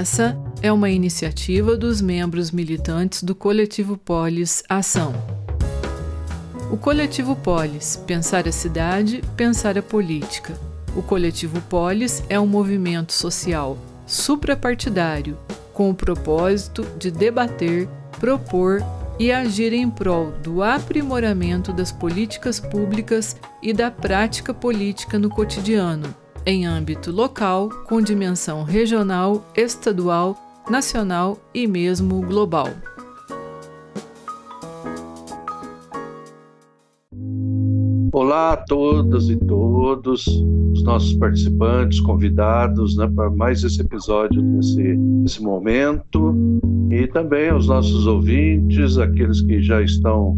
Essa é uma iniciativa dos membros militantes do Coletivo Polis Ação. O Coletivo Polis Pensar a Cidade, Pensar a Política. O Coletivo Polis é um movimento social suprapartidário com o propósito de debater, propor e agir em prol do aprimoramento das políticas públicas e da prática política no cotidiano, em âmbito local, com dimensão regional, estadual, nacional e mesmo global. Olá a todas e todos, os nossos participantes, convidados né, para mais esse episódio nesse, nesse momento, e também aos nossos ouvintes, aqueles que já estão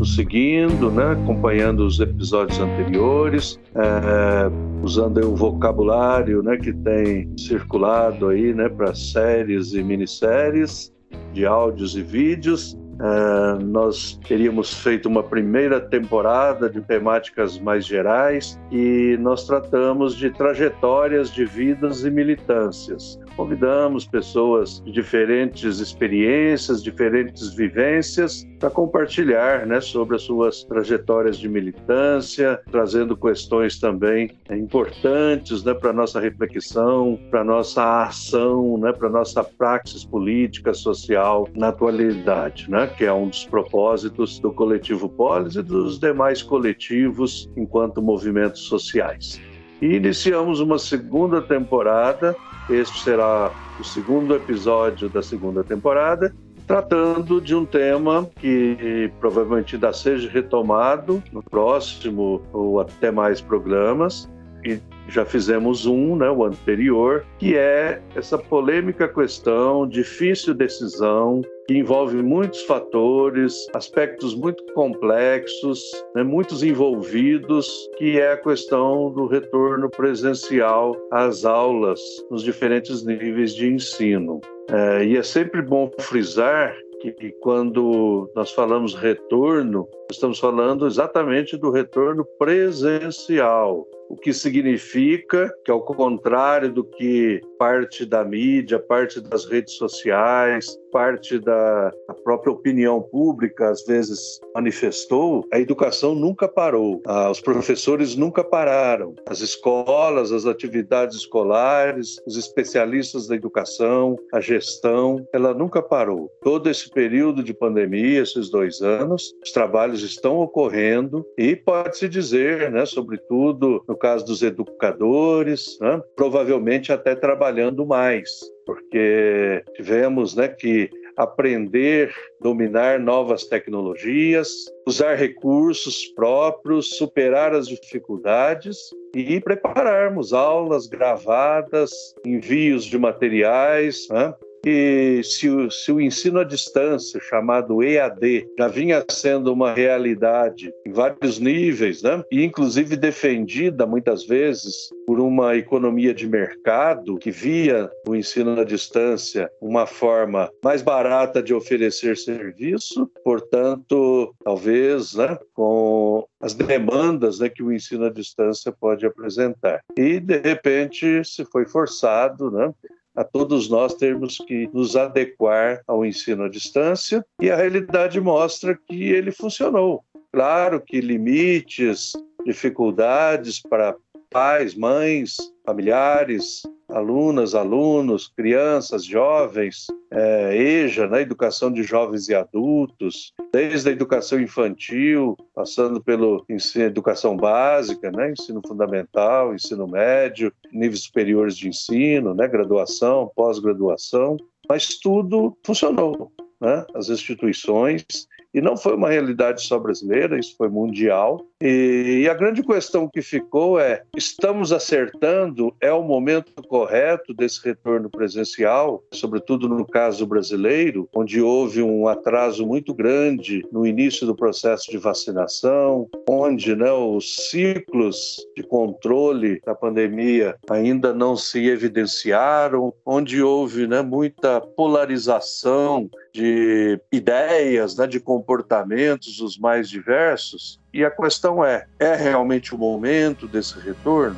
nos seguindo, né, acompanhando os episódios anteriores, é, usando o vocabulário né, que tem circulado aí né, para séries e minisséries de áudios e vídeos. Uh, nós teríamos feito uma primeira temporada de temáticas mais gerais e nós tratamos de trajetórias de vidas e militâncias. Convidamos pessoas de diferentes experiências, diferentes vivências para compartilhar né, sobre as suas trajetórias de militância, trazendo questões também né, importantes né, para a nossa reflexão, para a nossa ação, né, para a nossa praxis política, social na atualidade, né, que é um dos propósitos do coletivo Polis e dos demais coletivos enquanto movimentos sociais. E iniciamos uma segunda temporada. Este será o segundo episódio da segunda temporada, tratando de um tema que provavelmente ainda seja retomado no próximo ou até mais programas, e já fizemos um, né, o anterior, que é essa polêmica questão, difícil decisão, que envolve muitos fatores, aspectos muito complexos, né, muitos envolvidos, que é a questão do retorno presencial às aulas nos diferentes níveis de ensino. É, e é sempre bom frisar que quando nós falamos retorno, estamos falando exatamente do retorno presencial, o que significa que, ao contrário do que parte da mídia, parte das redes sociais, parte da própria opinião pública às vezes manifestou, a educação nunca parou, ah, os professores nunca pararam, as escolas, as atividades escolares, os especialistas da educação, a gestão, ela nunca parou. Todo esse período de pandemia, esses dois anos, os trabalhos estão ocorrendo e pode-se dizer, né, sobretudo no caso dos educadores, né, provavelmente até trabalhando mais, porque tivemos né, que aprender, dominar novas tecnologias, usar recursos próprios, superar as dificuldades e prepararmos aulas gravadas, envios de materiais, né? Que se o, se o ensino à distância, chamado EAD, já vinha sendo uma realidade em vários níveis, né? e inclusive defendida muitas vezes por uma economia de mercado que via o ensino à distância uma forma mais barata de oferecer serviço, portanto, talvez né, com as demandas né, que o ensino à distância pode apresentar. E, de repente, se foi forçado né, a todos nós termos que nos adequar ao ensino à distância e a realidade mostra que ele funcionou. Claro que limites, dificuldades para pais, mães, familiares, alunas, alunos, crianças, jovens, é, EJA, né, educação de jovens e adultos, desde a educação infantil, passando pelo ensino, educação básica, né, ensino fundamental, ensino médio, níveis superiores de ensino, né, graduação, pós-graduação, mas tudo funcionou. Né? As instituições e não foi uma realidade só brasileira, isso foi mundial. E, e, a grande questão que ficou é: estamos acertando? É o momento correto desse retorno presencial, sobretudo no caso brasileiro, onde houve um atraso muito grande no início do processo de vacinação, onde né, os ciclos de controle da pandemia ainda não se evidenciaram, onde houve né, muita polarização de ideias, né, de comportamentos os mais diversos. E a questão é: é realmente o momento desse retorno?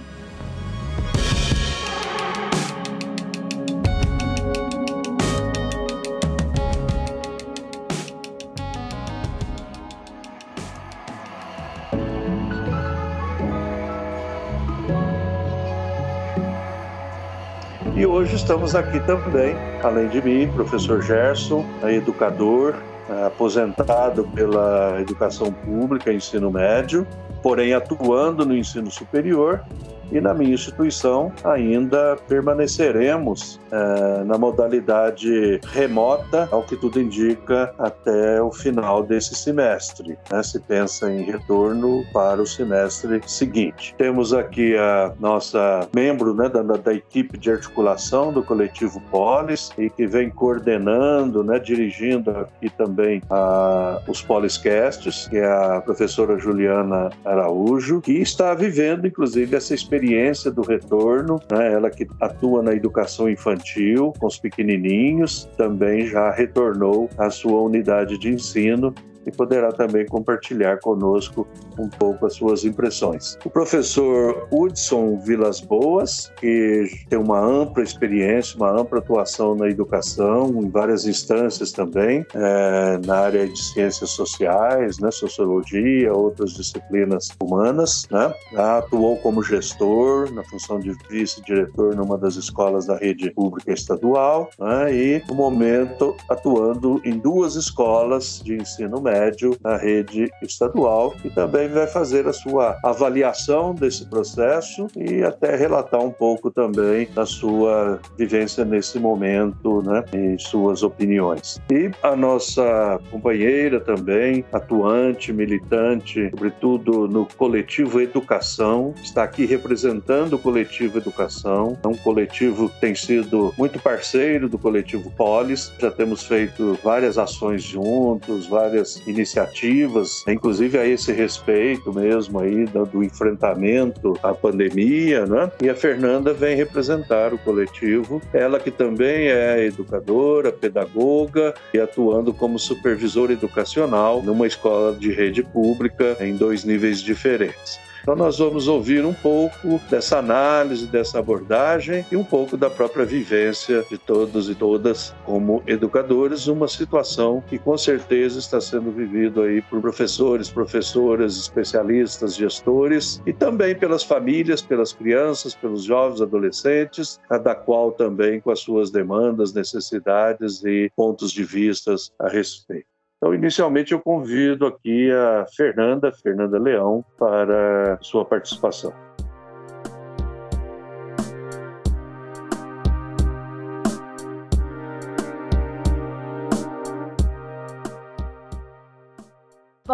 Estamos aqui também, além de mim, professor Gerson, educador, aposentado pela educação pública, ensino médio, porém atuando no ensino superior e na minha instituição ainda permaneceremos é, na modalidade remota, ao que tudo indica, até o final desse semestre. Né? Se pensa em retorno para o semestre seguinte. Temos aqui a nossa membro né, da, da equipe de articulação do coletivo Polis e que vem coordenando, né, dirigindo aqui também a, os Poliscasts, que é a professora Juliana Araújo, que está vivendo, inclusive, essa experiência experiência do retorno, né? ela que atua na educação infantil com os pequenininhos, também já retornou à sua unidade de ensino e poderá também compartilhar conosco um pouco as suas impressões. O professor Hudson Vilas Boas, que tem uma ampla experiência, uma ampla atuação na educação, em várias instâncias também, é, na área de ciências sociais, né, sociologia, outras disciplinas humanas, né, atuou como gestor na função de vice-diretor numa das escolas da rede pública estadual né, e, no momento, atuando em duas escolas de ensino médio na rede estadual e também também vai fazer a sua avaliação desse processo e até relatar um pouco também da sua vivência nesse momento, né, e suas opiniões. E a nossa companheira também, atuante, militante, sobretudo no coletivo Educação, está aqui representando o coletivo Educação, é um coletivo que tem sido muito parceiro do coletivo Polis, já temos feito várias ações juntos, várias iniciativas, inclusive a esse respeito mesmo aí do, do enfrentamento à pandemia, né? E a Fernanda vem representar o coletivo, ela que também é educadora, pedagoga e atuando como supervisora educacional numa escola de rede pública em dois níveis diferentes. Então, nós vamos ouvir um pouco dessa análise, dessa abordagem e um pouco da própria vivência de todos e todas como educadores, uma situação que com certeza está sendo vivida aí por professores, professoras, especialistas, gestores e também pelas famílias, pelas crianças, pelos jovens, adolescentes, cada qual também com as suas demandas, necessidades e pontos de vistas a respeito. Então, inicialmente, eu convido aqui a Fernanda, Fernanda Leão, para sua participação.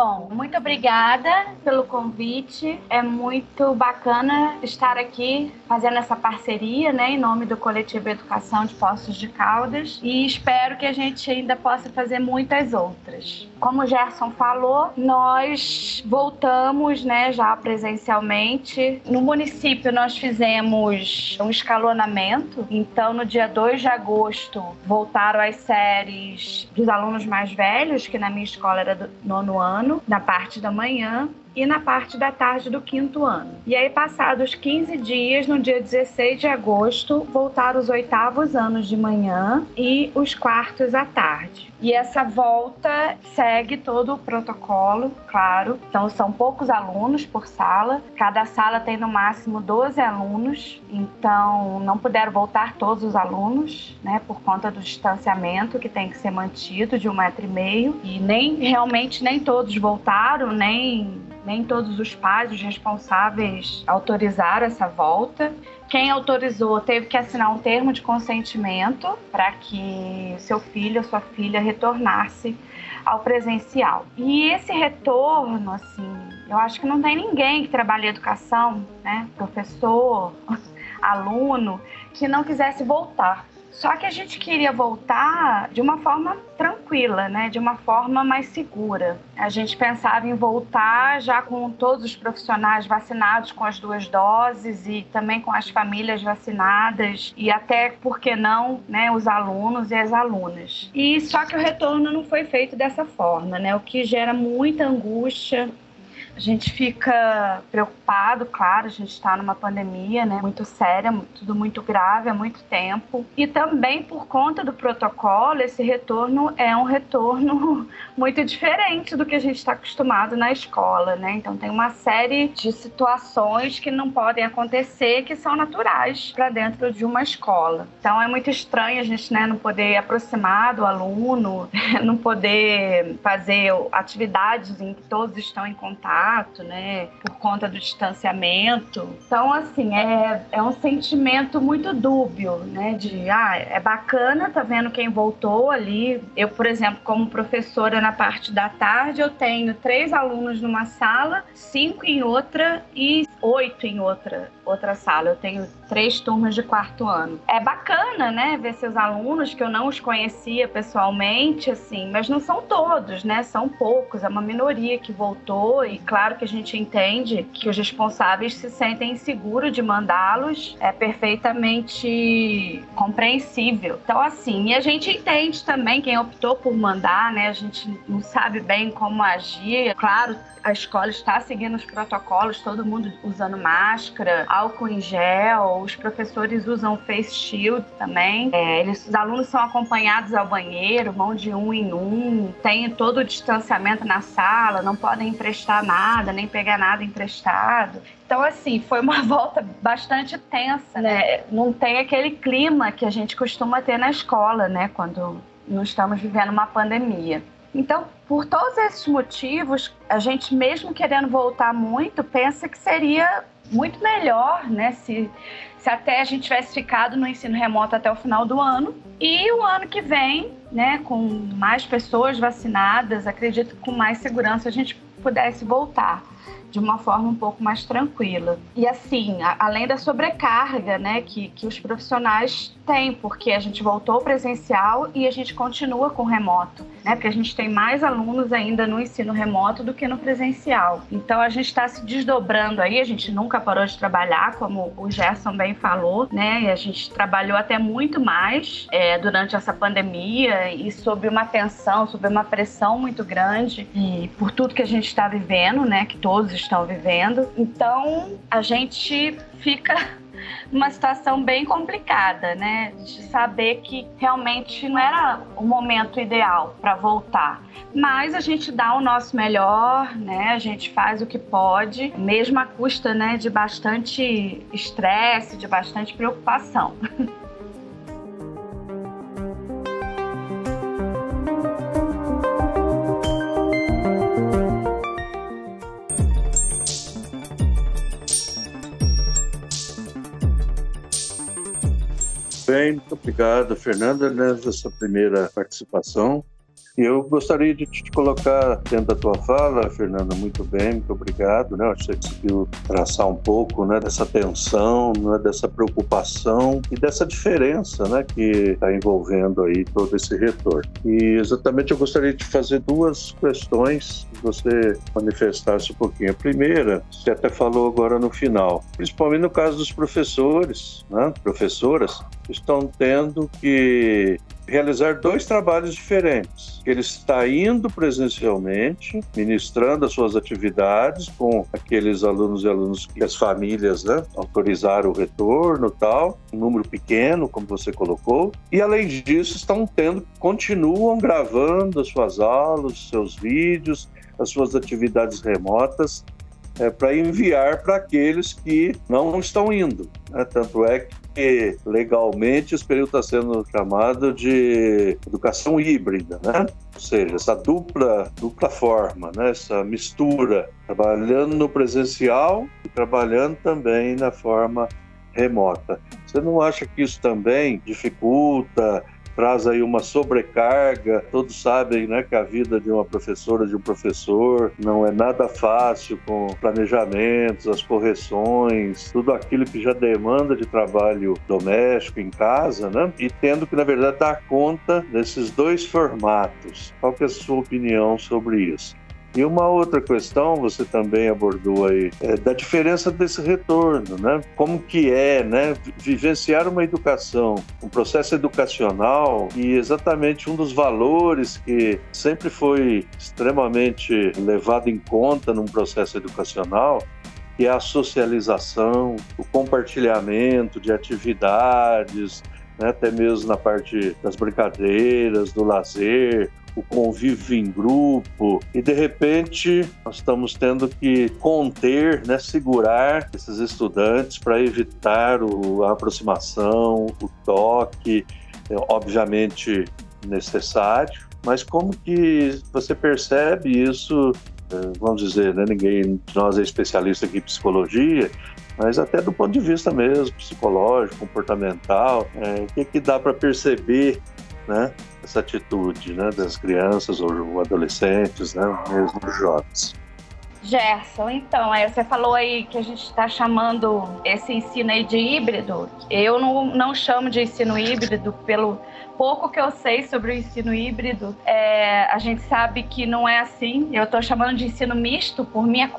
Bom, muito obrigada pelo convite. É muito bacana estar aqui fazendo essa parceria, né, em nome do Coletivo Educação de Poços de Caldas e espero que a gente ainda possa fazer muitas outras. Como o Gerson falou, nós voltamos, né, já presencialmente. No município nós fizemos um escalonamento, então no dia 2 de agosto voltaram as séries dos alunos mais velhos, que na minha escola era do nono ano ano, na parte da manhã, e na parte da tarde do quinto ano. E aí, passados 15 dias, no dia 16 de agosto, voltaram os oitavos anos de manhã e os quartos à tarde. E essa volta segue todo o protocolo, claro. Então, são poucos alunos por sala. Cada sala tem no máximo 12 alunos. Então, não puderam voltar todos os alunos, né, por conta do distanciamento que tem que ser mantido de um metro e meio. E nem realmente nem todos voltaram, nem nem todos os pais, os responsáveis, autorizaram essa volta. Quem autorizou teve que assinar um termo de consentimento para que seu filho ou sua filha retornasse ao presencial. E esse retorno, assim, eu acho que não tem ninguém que trabalha educação, né, professor, aluno, que não quisesse voltar. Só que a gente queria voltar de uma forma tranquila, né? De uma forma mais segura. A gente pensava em voltar já com todos os profissionais vacinados com as duas doses e também com as famílias vacinadas e até, por que não, né, os alunos e as alunas. E só que o retorno não foi feito dessa forma, né? O que gera muita angústia A gente fica preocupado, claro, a gente está numa pandemia, né, muito séria, tudo muito grave há muito tempo. E também por conta do protocolo, esse retorno é um retorno muito diferente do que a gente está acostumado na escola, né? Então tem uma série de situações que não podem acontecer que são naturais para dentro de uma escola. Então é muito estranho a gente, né, não poder aproximar do aluno, não poder fazer atividades em que todos estão em contato, né, por conta do distanciamento. Então, assim, é, é um sentimento muito dúbio, né, de, ah, é bacana, tá vendo quem voltou ali. Eu, por exemplo, como professora na parte da tarde, eu tenho três alunos numa sala, cinco em outra e oito em outra, outra sala. Eu tenho três turmas de quarto ano. É bacana, né, ver seus alunos que eu não os conhecia pessoalmente, assim, mas não são todos, né? São poucos, é uma minoria que voltou e claro que a gente entende que os responsáveis se sentem inseguros de mandá-los, é perfeitamente compreensível. Então, assim, e a gente entende também quem optou por mandar, né? A gente não sabe bem como agir. Claro, a escola está seguindo os protocolos, todo mundo usando máscara, álcool em gel, os professores usam face shield também. É, eles, os alunos são acompanhados ao banheiro, vão de um em um, tem todo o distanciamento na sala, não podem emprestar nada, nem pegar nada emprestado. Então, assim, foi uma volta bastante tensa, né? Não tem aquele clima que a gente costuma ter na escola, né? Quando não estamos vivendo uma pandemia. Então, por todos esses motivos, a gente, mesmo querendo voltar muito, pensa que seria muito melhor, né, se, se até a gente tivesse ficado no ensino remoto até o final do ano. E o ano que vem, né, com mais pessoas vacinadas, acredito que com mais segurança a gente pudesse voltar de uma forma um pouco mais tranquila. E assim, a, além da sobrecarga, né, que, que os profissionais têm, porque a gente voltou presencial e a gente continua com remoto, né, porque a gente tem mais alunos ainda no ensino remoto do que no presencial. Então a gente está se desdobrando aí, a gente nunca parou de trabalhar, como o Gerson bem falou, né, e a gente trabalhou até muito mais é, durante essa pandemia e sob uma tensão, sob uma pressão muito grande e por tudo que a gente está vivendo, né, que todos estão vivendo. Então, a gente fica numa situação bem complicada, né? De saber que realmente não era o momento ideal para voltar. Mas a gente dá o nosso melhor, né? A gente faz o que pode, mesmo à custa, né, de bastante estresse, de bastante preocupação. bem, muito obrigado, Fernanda, nessa primeira participação. Eu gostaria de te colocar dentro da tua fala, Fernanda, muito bem, muito obrigado. Né? Acho que você conseguiu traçar um pouco né, dessa tensão, né, dessa preocupação e dessa diferença né, que está envolvendo aí todo esse retorno. E exatamente eu gostaria de fazer duas questões que você manifestasse um pouquinho. A primeira, você até falou agora no final, principalmente no caso dos professores, né, professoras, estão tendo que realizar dois trabalhos diferentes. Ele está indo presencialmente, ministrando as suas atividades com aqueles alunos e alunos que as famílias né, autorizaram o retorno tal, um número pequeno, como você colocou, e além disso estão tendo, continuam gravando as suas aulas, seus vídeos, as suas atividades remotas é, para enviar para aqueles que não estão indo. Né? Tanto é que legalmente esse período está sendo chamado de educação híbrida, né? ou seja, essa dupla, dupla forma, né? essa mistura, trabalhando no presencial e trabalhando também na forma remota. Você não acha que isso também dificulta traz aí uma sobrecarga. Todos sabem né, que a vida de uma professora, de um professor, não é nada fácil com planejamentos, as correções, tudo aquilo que já demanda de trabalho doméstico em casa, né? E tendo que, na verdade, dar conta desses dois formatos. Qual que é a sua opinião sobre isso? E uma outra questão, você também abordou aí, é da diferença desse retorno, né? Como que é, né? Vivenciar uma educação, um processo educacional e exatamente um dos valores que sempre foi extremamente levado em conta num processo educacional que é a socialização, o compartilhamento de atividades, né, até mesmo na parte das brincadeiras, do lazer, o convívio em grupo e de repente nós estamos tendo que conter, né, segurar esses estudantes para evitar o, a aproximação, o toque, é, obviamente necessário, mas como que você percebe isso? É, vamos dizer, né, ninguém de nós é especialista aqui em psicologia, mas até do ponto de vista mesmo psicológico, comportamental, é, o que, que dá para perceber, né, essa atitude né, das crianças ou adolescentes, né, mesmo jovens. Gerson, então, aí você falou aí que a gente está chamando esse ensino aí de híbrido. Eu não, não chamo de ensino híbrido pelo pouco que eu sei sobre o ensino híbrido, é, a gente sabe que não é assim. Eu estou chamando de ensino misto por minha,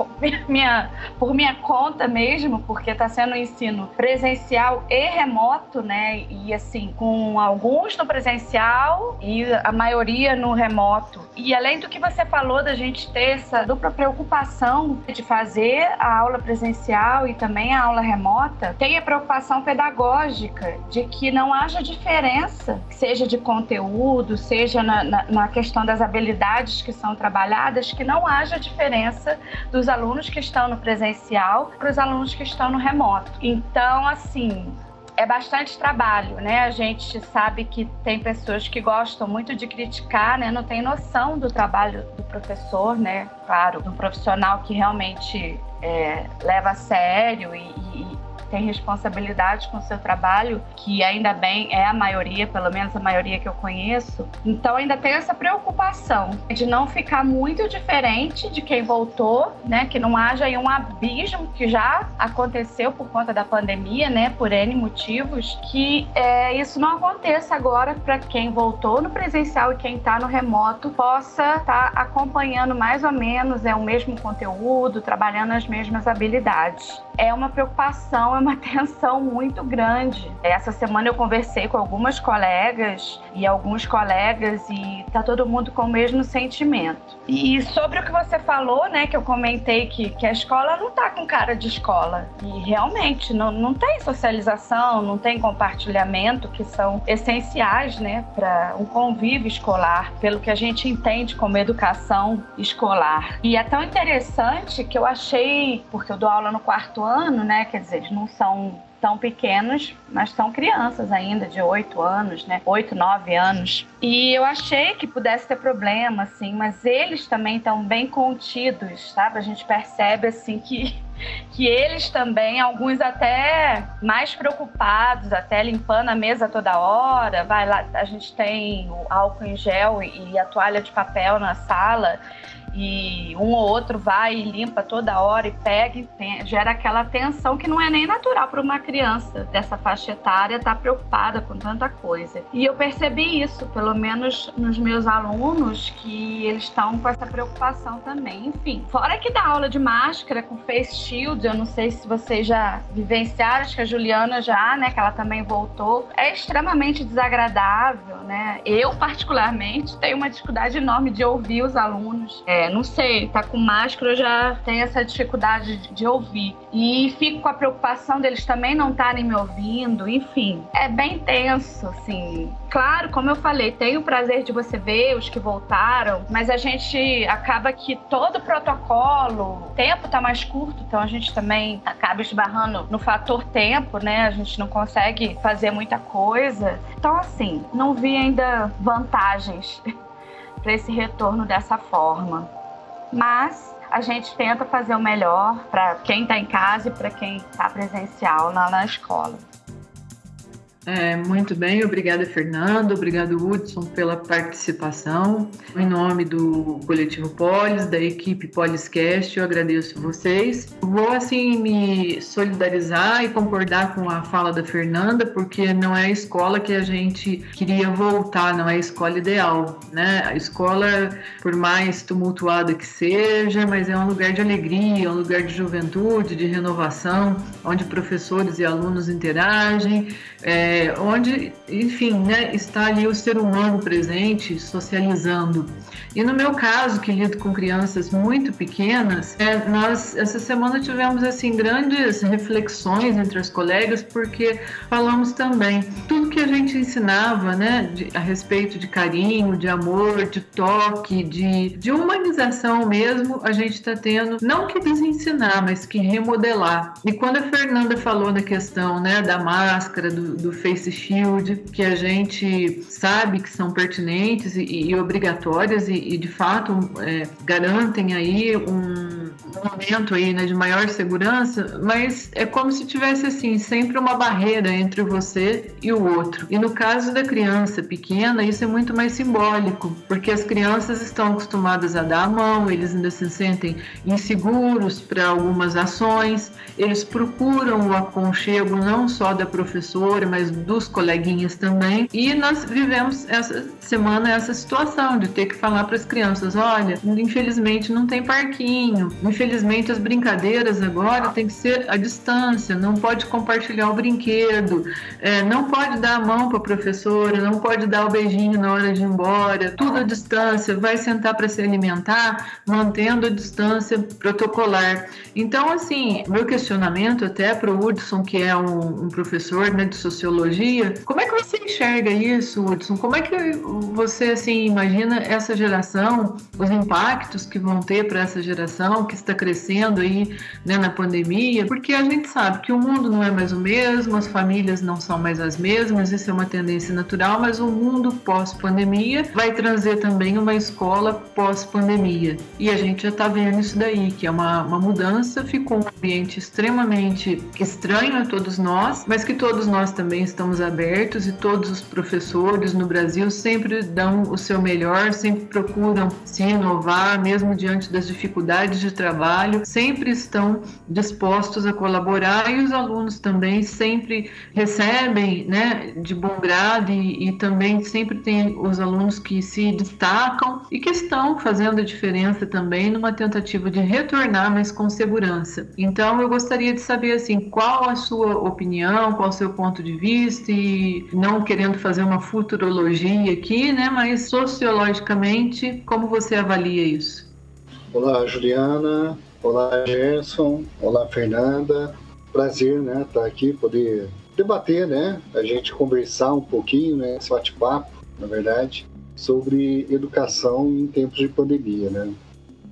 minha, por minha conta mesmo, porque está sendo um ensino presencial e remoto, né? E assim, com alguns no presencial e a maioria no remoto. E além do que você falou da gente ter essa dupla preocupação de fazer a aula presencial e também a aula remota, tem a preocupação pedagógica de que não haja diferença, que seja de conteúdo, seja na, na, na, questão das habilidades que são trabalhadas, que não haja diferença dos alunos que estão no presencial para os alunos que estão no remoto. Então, assim, é bastante trabalho, né? A gente sabe que tem pessoas que gostam muito de criticar, né? Não tem noção do trabalho do professor, né? Claro, do profissional que realmente é, leva a sério e, e tem responsabilidade com o seu trabalho, que ainda bem é a maioria, pelo menos a maioria que eu conheço. Então ainda tem essa preocupação de não ficar muito diferente de quem voltou, né? Que não haja aí um abismo que já aconteceu por conta da pandemia, né? Por N motivos, que é, isso não aconteça agora para quem voltou no presencial e quem está no remoto possa estar tá acompanhando mais ou menos é o mesmo conteúdo, trabalhando as mesmas habilidades. É uma preocupação, é uma tensão muito grande. Essa semana eu conversei com algumas colegas e alguns colegas e tá todo mundo com o mesmo sentimento. E sobre o que você falou, né, que eu comentei que, que a escola não tá com cara de escola. E realmente não, não tem socialização, não tem compartilhamento, que são essenciais, né, para um convívio escolar, pelo que a gente entende como educação escolar. E é tão interessante que eu achei, porque eu dou aula no quarto ano, né, quer dizer, eles não são tão pequenos, mas são crianças ainda, de 8 anos, né? 8, 9 anos. E eu achei que pudesse ter problema, assim, mas eles também estão bem contidos, sabe? A gente percebe, assim, que, que eles também, alguns até mais preocupados, até limpando a mesa toda hora. Vai lá, a gente tem o álcool em gel e a toalha de papel na sala e um ou outro vai e limpa toda hora e pega e tem, gera aquela tensão que não é nem natural para uma criança dessa faixa etária estar tá preocupada com tanta coisa. E eu percebi isso, pelo menos nos meus alunos, que eles estão com essa preocupação também. Enfim, fora que dá aula de máscara com face shield, eu não sei se vocês já vivenciaram, acho que a Juliana já, né, que ela também voltou, é extremamente desagradável, né? Eu, particularmente, tenho uma dificuldade enorme de ouvir os alunos. É, não sei, tá com máscara, eu já tenho essa dificuldade de, de ouvir. E fico com a preocupação deles também não estarem me ouvindo, enfim. É bem tenso, assim. Claro, como eu falei, tenho o prazer de você ver os que voltaram, mas a gente acaba que todo o protocolo, o tempo tá mais curto, então a gente também acaba esbarrando no fator tempo, né? A gente não consegue fazer muita coisa. Então, assim, não vi ainda vantagens para esse retorno dessa forma. Mas a gente tenta fazer o melhor para quem está em casa e para quem está presencial lá na escola. É, muito bem, obrigada Fernando, obrigado Hudson pela participação. Em nome do Coletivo Polis, da equipe Poliscast, eu agradeço vocês. vou assim me solidarizar e concordar com a fala da Fernanda, porque não é a escola que a gente queria voltar, não é a escola ideal, né? A escola, por mais tumultuada que seja, mas é um lugar de alegria, um lugar de juventude, de renovação, onde professores e alunos interagem, é, onde, enfim, né, está ali o ser humano presente, socializando. E no meu caso, que lido com crianças muito pequenas, é, nós essa semana tivemos assim grandes reflexões entre as colegas, porque falamos também tudo que a gente ensinava, né, de, a respeito de carinho, de amor, de toque, de, de humanização mesmo, a gente está tendo não que desensinar, mas que remodelar. E quando a Fernanda falou na questão, né, da máscara, do, do face shield, que a gente sabe que são pertinentes e, e obrigatórias e e, de fato é, garantem aí um momento aí né, de maior segurança, mas é como se tivesse assim sempre uma barreira entre você e o outro. E no caso da criança pequena, isso é muito mais simbólico, porque as crianças estão acostumadas a dar a mão, eles ainda se sentem inseguros para algumas ações, eles procuram o aconchego não só da professora, mas dos coleguinhas também. E nós vivemos essa semana essa situação de ter que falar para as crianças: olha, infelizmente não tem parquinho, infelizmente as brincadeiras agora tem que ser à distância, não pode compartilhar o brinquedo, é, não pode dar a mão para a professora, não pode dar o beijinho na hora de ir embora, tudo à distância, vai sentar para se alimentar, mantendo a distância protocolar. Então, assim, meu questionamento até para o Hudson, que é um, um professor né, de sociologia, como é que você enxerga isso, Hudson? Como é que você assim imagina essa geração, os impactos que vão ter para essa geração que está crescendo aí né, na pandemia? Porque a gente sabe que o mundo não é mais o mesmo, as famílias não são mais as mesmas, isso é uma tendência natural, mas o mundo pós-pandemia vai trazer também uma escola pós-pandemia. E a gente já está vendo isso daí, que é uma, uma mudança, ficou um ambiente extremamente estranho a todos nós, mas que todos nós também estamos abertos e todos os professores no Brasil sempre dão o seu melhor, sempre procuram se inovar, mesmo diante das dificuldades de trabalho, sempre estão dispostos a colaborar e os alunos também sempre recebem né, de bom grado e, e também sempre tem os alunos que se destacam e que estão fazendo a diferença também numa tentativa de retornar, mas com segurança. Então eu gostaria de saber assim, qual a sua opinião, qual o seu ponto de vista e não querendo fazer uma futurologia aqui, né, mas sociologicamente, como você avalia isso? Olá, Juliana. Olá, Gerson. Olá, Fernanda. Prazer, né, estar tá aqui, poder debater, né, a gente conversar um pouquinho, né, esse bate-papo, na verdade, sobre educação em tempos de pandemia, né.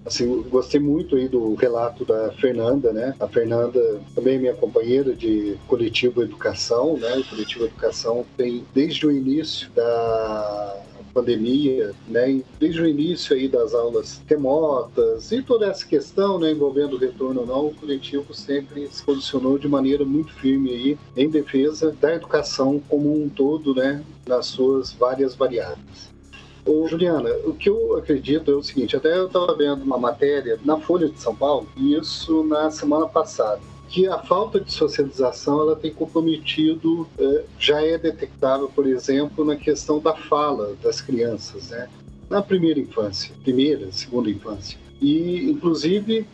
Assim, gostei muito aí do relato da Fernanda, né? A Fernanda também é minha companheira de coletivo educação, né? O coletivo educação tem desde o início da pandemia, né, desde o início aí das aulas remotas e toda essa questão, né, envolvendo o retorno ou não, o coletivo sempre se posicionou de maneira muito firme aí em defesa da educação como um todo, né, nas suas várias variáveis. Ô, Juliana, o que eu acredito é o seguinte, até eu estava vendo uma matéria na Folha de São Paulo, e isso na semana passada, que a falta de socialização ela tem comprometido, é, já é detectável, por exemplo, na questão da fala das crianças, né? na primeira infância, primeira, segunda infância. E, inclusive,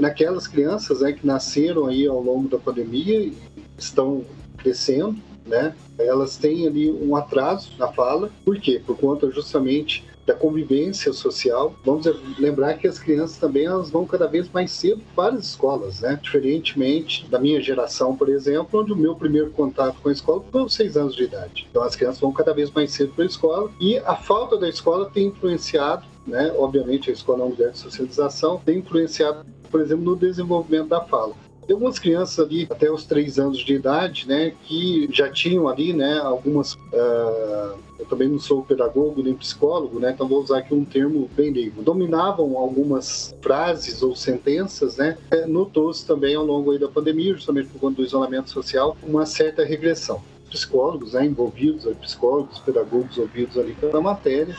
naquelas crianças né, que nasceram aí ao longo da pandemia, estão crescendo, né? Elas têm ali um atraso na fala. Por quê? Por conta justamente da convivência social. Vamos lembrar que as crianças também elas vão cada vez mais cedo para as escolas, né? Diferentemente da minha geração, por exemplo, onde o meu primeiro contato com a escola foi aos seis anos de idade. Então as crianças vão cada vez mais cedo para a escola e a falta da escola tem influenciado, né? Obviamente a escola é um lugar de socialização, tem influenciado, por exemplo, no desenvolvimento da fala. Tem algumas crianças ali até os três anos de idade, né, que já tinham ali, né, algumas. Uh, eu também não sou pedagogo nem psicólogo, né, então vou usar aqui um termo bem leigo. Dominavam algumas frases ou sentenças, né, é, notou-se também ao longo da pandemia, justamente por conta do isolamento social, uma certa regressão. Psicólogos né, envolvidos, psicólogos, pedagogos ouvidos ali pela matéria,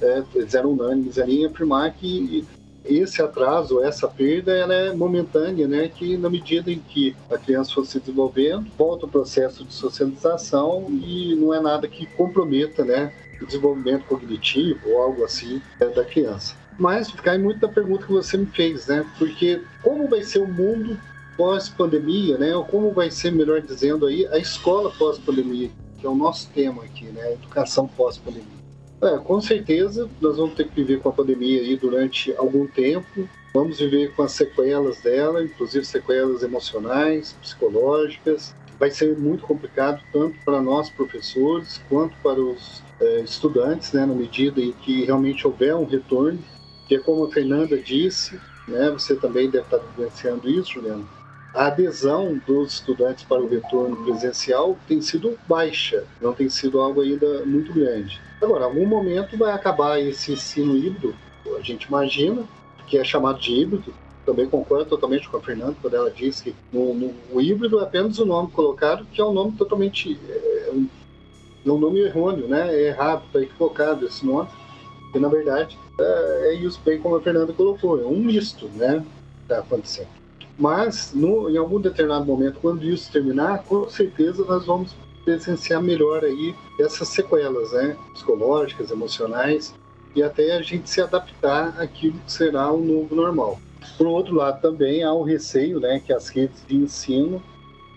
é, eles eram unânimes ali em afirmar que esse atraso, essa perda, ela é momentânea, né? Que na medida em que a criança for se desenvolvendo, volta o processo de socialização e não é nada que comprometa, né? O desenvolvimento cognitivo ou algo assim é, da criança. Mas cai muito da pergunta que você me fez, né? Porque como vai ser o mundo pós-pandemia, né? Ou como vai ser, melhor dizendo aí, a escola pós-pandemia, que é o nosso tema aqui, né? Educação pós-pandemia. É, com certeza nós vamos ter que viver com a pandemia aí durante algum tempo. Vamos viver com as sequelas dela, inclusive sequelas emocionais, psicológicas. Vai ser muito complicado tanto para nós professores quanto para os é, estudantes, né, na medida em que realmente houver um retorno. Que é como a Fernanda disse, né, você também deve estar vivenciando isso, Juliana. A adesão dos estudantes para o retorno presencial tem sido baixa, não tem sido algo ainda muito grande. Agora, em algum momento vai acabar esse ensino híbrido, a gente imagina, que é chamado de híbrido. Também concordo totalmente com a Fernanda quando ela disse que no, no, o híbrido é apenas o nome colocado, que é um nome totalmente. É, um, é um nome errôneo, né? É errado, está equivocado esse nome. Que na verdade é, é isso, bem como a Fernanda colocou, é um misto, né? Está acontecendo. Mas, no, em algum determinado momento, quando isso terminar, com certeza nós vamos presenciar melhor aí essas sequelas, né, psicológicas, emocionais, e até a gente se adaptar àquilo que será o novo normal. Por outro lado, também há o receio, né, que as redes de ensino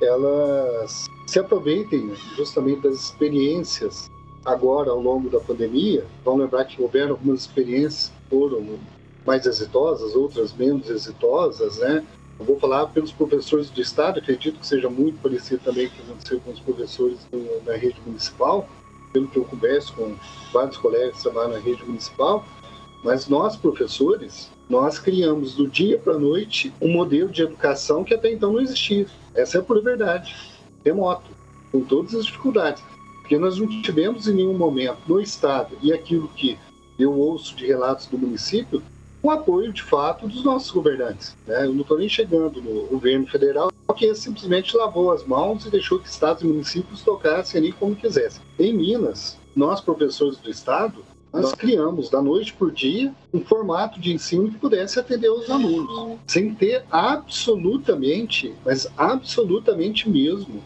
elas se aproveitem justamente das experiências agora ao longo da pandemia. Vamos lembrar que houveram algumas experiências que foram mais exitosas, outras menos exitosas, né? Eu vou falar pelos professores do Estado, acredito que seja muito parecido também com o que aconteceu com os professores do, da rede municipal, pelo que eu converso com vários colegas que trabalham na rede municipal, mas nós, professores, nós criamos do dia para a noite um modelo de educação que até então não existia. Essa é a pura verdade. Remoto, com todas as dificuldades. Porque nós não tivemos em nenhum momento no Estado, e aquilo que eu ouço de relatos do município, o apoio, de fato, dos nossos governantes. Né? Eu não estou nem chegando no governo federal, que simplesmente lavou as mãos e deixou que estados e municípios tocassem ali como quisessem. Em Minas, nós, professores do estado, nós criamos, da noite por dia, um formato de ensino que pudesse atender os alunos, sem ter absolutamente, mas absolutamente mesmo,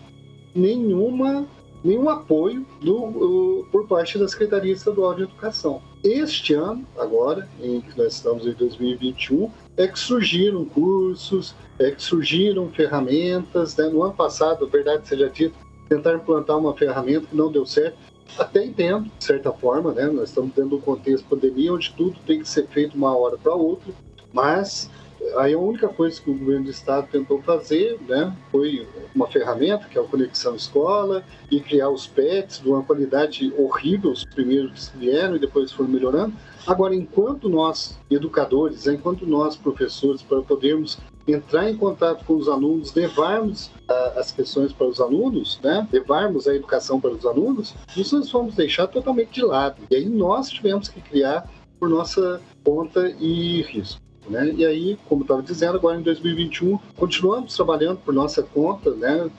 nenhuma nenhum apoio do, por parte da Secretaria Estadual de Educação. Este ano, agora, em que nós estamos em 2021, é que surgiram cursos, é que surgiram ferramentas. Né? No ano passado, verdade seja dita, tentar implantar uma ferramenta que não deu certo. Até entendo, de certa forma, né? nós estamos dentro de um contexto de pandemia onde tudo tem que ser feito uma hora para outra, mas Aí a única coisa que o governo do estado tentou fazer, né, foi uma ferramenta que é a conexão escola e criar os PETs de uma qualidade horrível, os primeiros que vieram e depois foram melhorando. Agora, enquanto nós educadores, enquanto nós professores, para podermos entrar em contato com os alunos, levarmos uh, as questões para os alunos, né? levarmos a educação para os alunos, isso nós vamos deixar totalmente de lado. E aí nós tivemos que criar por nossa conta e risco. Né? E aí, como estava dizendo, agora em 2021, continuamos trabalhando por nossa conta, né?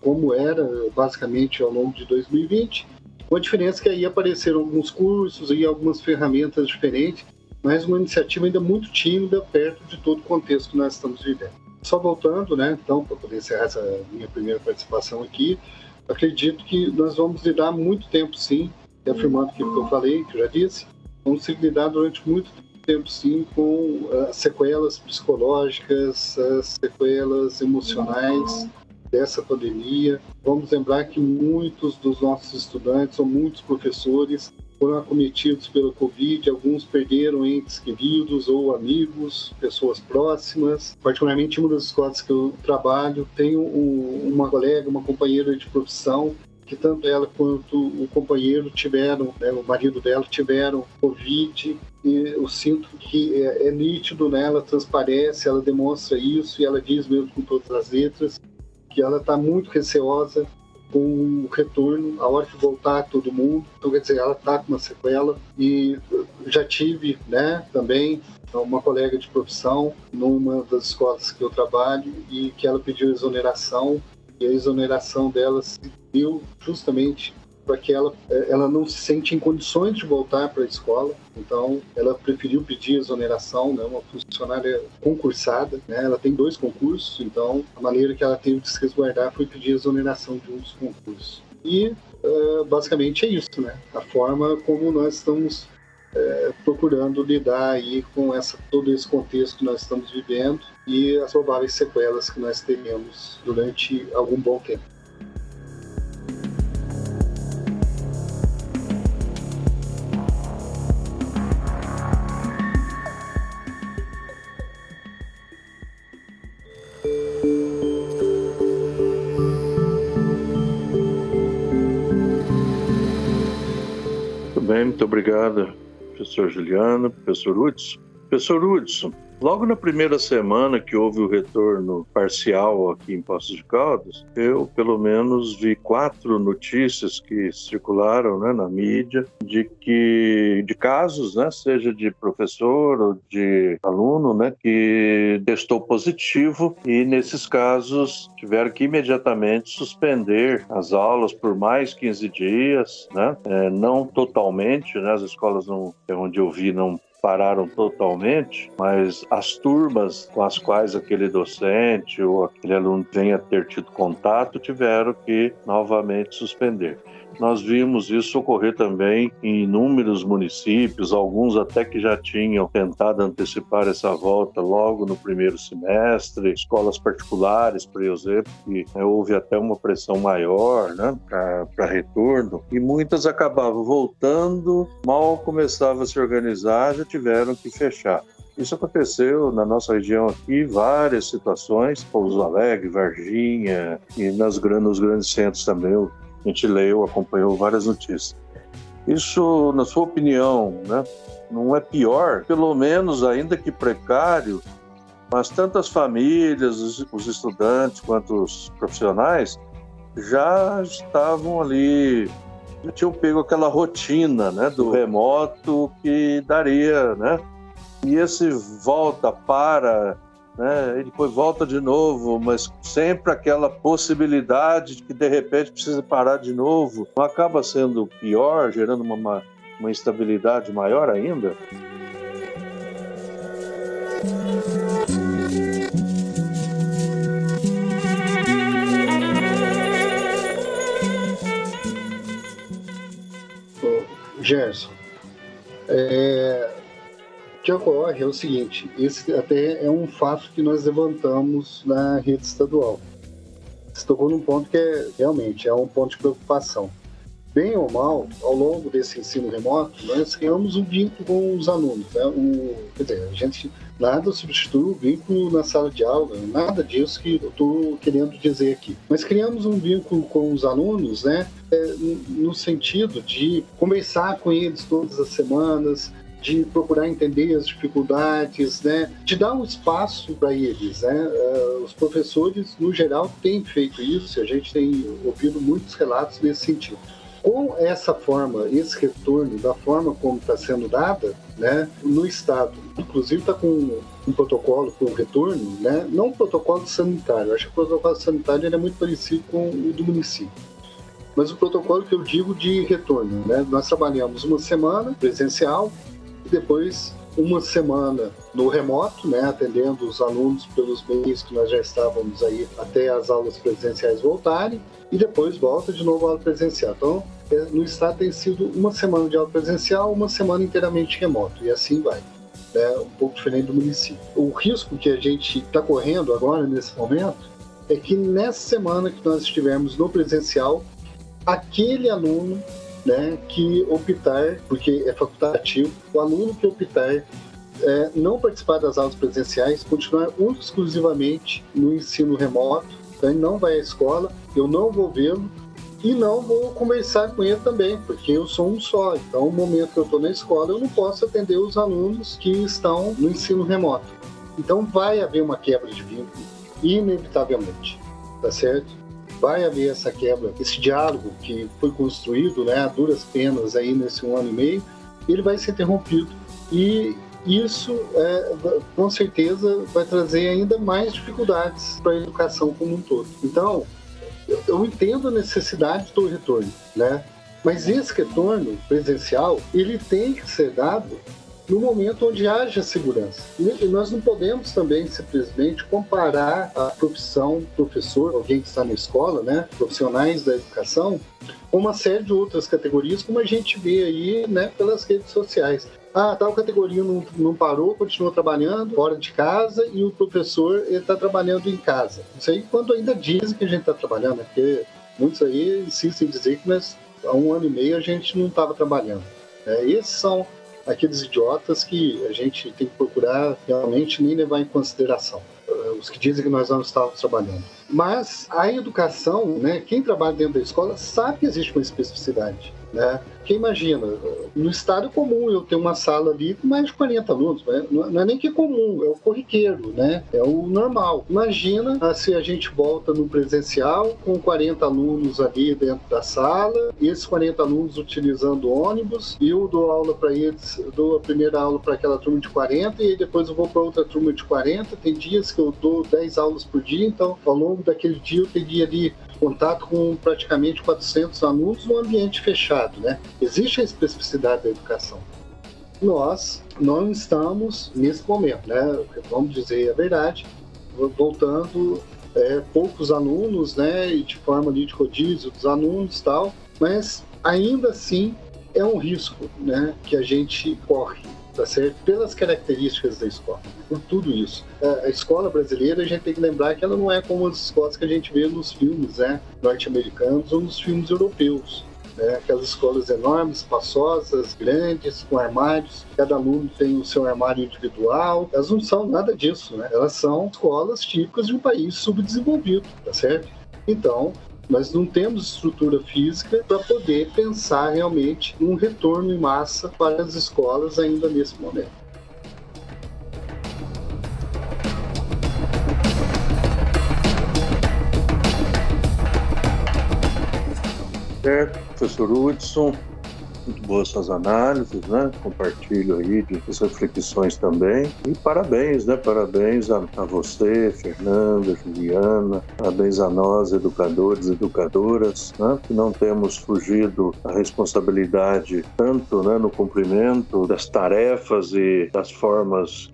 como era basicamente ao longo de 2020, com a diferença que aí apareceram alguns cursos e algumas ferramentas diferentes, mas uma iniciativa ainda muito tímida perto de todo o contexto que nós estamos vivendo. Só voltando, né, então, para poder encerrar essa minha primeira participação aqui, acredito que nós vamos lidar muito tempo, sim, afirmando aquilo que eu falei, que eu já disse, vamos lidar durante muito tempo sim com uh, sequelas psicológicas, uh, sequelas emocionais dessa pandemia. Vamos lembrar que muitos dos nossos estudantes ou muitos professores foram acometidos pela Covid, alguns perderam entes queridos ou amigos, pessoas próximas. Particularmente, uma das escolas que eu trabalho, tenho um, uma colega, uma companheira de profissão que tanto ela quanto o companheiro tiveram, né, o marido dela tiveram Covid e eu sinto que é, é nítido nela, transparece, ela demonstra isso e ela diz mesmo com todas as letras que ela está muito receosa com o retorno, a hora que voltar todo mundo. Então, quer dizer, ela está com uma sequela e já tive, né, também uma colega de profissão numa das escolas que eu trabalho e que ela pediu exoneração e a exoneração dela se deu justamente para que ela, é, ela não se sente em condições de voltar para a escola. Então, ela preferiu pedir exoneração, né? uma funcionária concursada, né? ela tem dois concursos, então a maneira que ela teve de se resguardar foi pedir exoneração de um dos concursos. E uh, basicamente é isso, né? A forma como nós estamos é, procurando lidar aí com essa, todo esse contexto que nós estamos vivendo e as prováveis sequelas que nós teremos durante algum bom tempo. Muito obrigado, professor Juliano, professor Hudson. Professor Hudson, Logo na primeira semana que houve o retorno parcial aqui em Poços de Caldas, eu pelo menos vi quatro notícias que circularam né, na mídia de que de casos, né, seja de professor ou de aluno, né, que testou positivo e nesses casos tiveram que imediatamente suspender as aulas por mais 15 dias, né, é, não totalmente, né, as escolas não, é onde eu vi não pararam totalmente, mas as turmas com as quais aquele docente ou aquele aluno venha ter tido contato tiveram que novamente suspender. Nós vimos isso ocorrer também em inúmeros municípios, alguns até que já tinham tentado antecipar essa volta logo no primeiro semestre, escolas particulares, por exemplo, que né, houve até uma pressão maior né, para retorno, e muitas acabavam voltando, mal começava a se organizar, já tiveram que fechar. Isso aconteceu na nossa região aqui, várias situações, Pouso Alegre, Varginha e nas, nos grandes centros também, a gente leu, acompanhou várias notícias. Isso, na sua opinião, né, não é pior, pelo menos ainda que precário, mas tantas famílias, os estudantes quanto os profissionais já estavam ali, já tinham pego aquela rotina né, do remoto que daria, né? E esse volta para né? E depois volta de novo, mas sempre aquela possibilidade de que de repente precisa parar de novo. Acaba sendo pior, gerando uma, uma instabilidade maior ainda? Gerson, é, que ocorre é o seguinte: esse até é um fato que nós levantamos na rede estadual. Você tocou num ponto que é realmente é um ponto de preocupação. Bem ou mal, ao longo desse ensino remoto, nós criamos um vínculo com os alunos. Né? Um, quer dizer, a gente nada substitui o vínculo na sala de aula, nada disso que eu estou querendo dizer aqui. Mas criamos um vínculo com os alunos, né? É, no sentido de conversar com eles todas as semanas, de procurar entender as dificuldades, né? de dar um espaço para eles. Né? Uh, os professores, no geral, têm feito isso, a gente tem ouvido muitos relatos nesse sentido. Com essa forma, esse retorno, da forma como está sendo dada, né, no Estado, inclusive está com um protocolo para o retorno, né, não um protocolo sanitário, acho que o protocolo sanitário é muito parecido com o do município mas o protocolo que eu digo de retorno. Né? Nós trabalhamos uma semana presencial, depois uma semana no remoto, né, atendendo os alunos pelos meios que nós já estávamos aí até as aulas presenciais voltarem, e depois volta de novo a aula presencial. Então, é, no estado tem sido uma semana de aula presencial, uma semana inteiramente remoto, e assim vai. Né, um pouco diferente do município. O risco que a gente está correndo agora, nesse momento, é que nessa semana que nós estivermos no presencial, aquele aluno né, que optar, porque é facultativo, o aluno que optar é, não participar das aulas presenciais, continuar exclusivamente no ensino remoto, então ele não vai à escola, eu não vou vê-lo e não vou conversar com ele também, porque eu sou um só. Então, no momento que eu estou na escola, eu não posso atender os alunos que estão no ensino remoto. Então, vai haver uma quebra de vínculo, inevitavelmente, tá certo? Vai haver essa quebra, esse diálogo que foi construído, né, a duras penas aí nesse um ano e meio, ele vai ser interrompido. E isso, é, com certeza, vai trazer ainda mais dificuldades para a educação como um todo. Então, eu entendo a necessidade do retorno, né? Mas esse retorno presencial, ele tem que ser dado no momento onde haja segurança. E nós não podemos também simplesmente comparar a profissão professor, alguém que está na escola, né, profissionais da educação, com uma série de outras categorias, como a gente vê aí né, pelas redes sociais. Ah, tal categoria não, não parou, continua trabalhando fora de casa e o professor está trabalhando em casa. Isso aí quando ainda dizem que a gente está trabalhando, né? porque muitos aí insistem em dizer que nós, há um ano e meio a gente não estava trabalhando. É, esses são aqueles idiotas que a gente tem que procurar realmente nem levar em consideração. Os que dizem que nós não estávamos trabalhando. Mas a educação, né, quem trabalha dentro da escola sabe que existe uma especificidade. Né? Porque imagina, no estado comum eu tenho uma sala ali com mais de 40 alunos, né? não é nem que é comum, é o corriqueiro, né? é o normal. Imagina ah, se a gente volta no presencial com 40 alunos ali dentro da sala, esses 40 alunos utilizando ônibus, e eu dou aula para eles, dou a primeira aula para aquela turma de 40 e depois eu vou para outra turma de 40. Tem dias que eu dou 10 aulas por dia, então ao longo daquele dia eu teria ali contato com praticamente 400 alunos no ambiente fechado, né? Existe a especificidade da educação. Nós não estamos nesse momento, né? Vamos dizer a verdade, voltando é, poucos alunos, né? E de forma ali de rodízio dos alunos tal, mas ainda assim é um risco, né? Que a gente corre tá certo? Pelas características da escola, por tudo isso. A escola brasileira, a gente tem que lembrar que ela não é como as escolas que a gente vê nos filmes, né, norte-americanos ou nos filmes europeus. Né? Aquelas escolas enormes, espaçosas, grandes, com armários, cada aluno tem o seu armário individual. Elas não são nada disso, né? Elas são escolas típicas de um país subdesenvolvido, tá certo? Então, nós não temos estrutura física para poder pensar realmente um retorno em massa para as escolas ainda nesse momento. Certo, professor Hudson, muito boas suas análises, né? Compartilho aí de suas reflexões também. E parabéns, né? Parabéns a, a você, Fernanda, Juliana, parabéns a nós, educadores e educadoras, né? Que não temos fugido da responsabilidade tanto né, no cumprimento das tarefas e das formas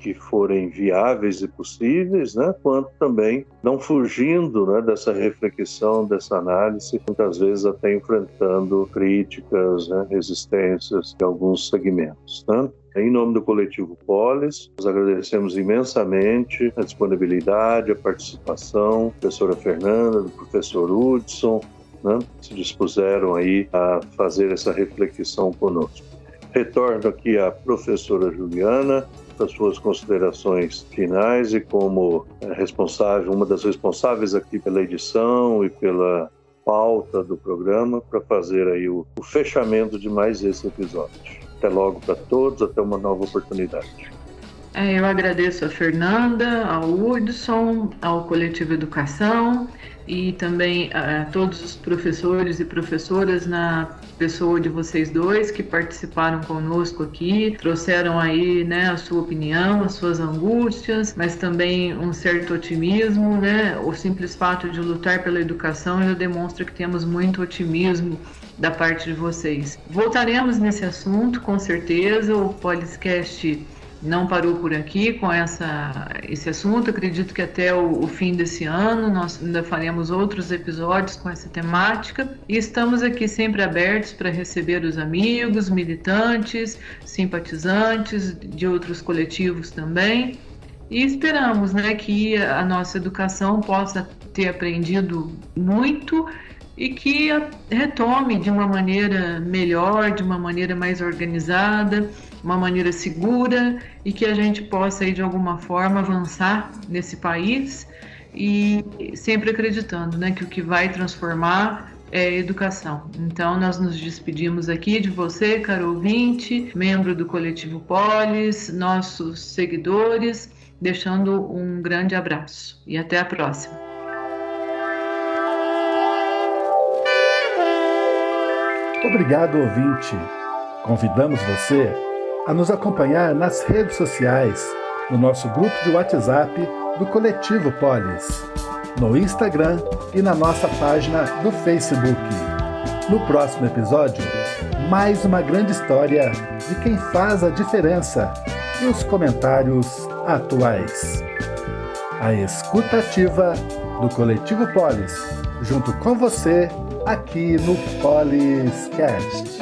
que forem viáveis e possíveis, né, quanto também não fugindo né, dessa reflexão, dessa análise, muitas vezes até enfrentando críticas, né, resistências de alguns segmentos. Né? Em nome do coletivo Polis, nós agradecemos imensamente a disponibilidade, a participação da professora Fernanda, do professor Hudson, né, se dispuseram aí a fazer essa reflexão conosco. Retorno aqui à professora Juliana, as suas considerações finais e como é, responsável, uma das responsáveis aqui pela edição e pela pauta do programa para fazer aí o, o fechamento de mais esse episódio. Até logo para todos, até uma nova oportunidade. É, eu agradeço a Fernanda, ao Hudson, ao Coletivo Educação e também a todos os professores e professoras na pessoa de vocês dois que participaram conosco aqui, trouxeram aí, né, a sua opinião, as suas angústias, mas também um certo otimismo, né? O simples fato de lutar pela educação já demonstra que temos muito otimismo da parte de vocês. Voltaremos nesse assunto, com certeza. O podcast não parou por aqui com essa, esse assunto. Acredito que até o, o, fim desse ano nós ainda faremos outros episódios com essa temática e estamos aqui sempre abertos para receber os amigos, militantes, simpatizantes de outros coletivos também. E esperamos né, que a nossa educação possa ter aprendido muito e que retome de uma maneira melhor, de uma maneira mais organizada uma maneira segura e que a gente possa aí, de alguma forma avançar nesse país e sempre acreditando né, que o que vai transformar é educação. Então, nós nos despedimos aqui de você, caro ouvinte, membro do Coletivo Polis, nossos seguidores, deixando um grande abraço e até a próxima. Obrigado, ouvinte. Convidamos você a nos acompanhar nas redes sociais, no nosso grupo de WhatsApp do Coletivo Polis, no Instagram e na nossa página do Facebook. No próximo episódio, mais uma grande história de quem faz a diferença e os comentários atuais. A escutativa do Coletivo Polis, junto com você aqui no Poliscast.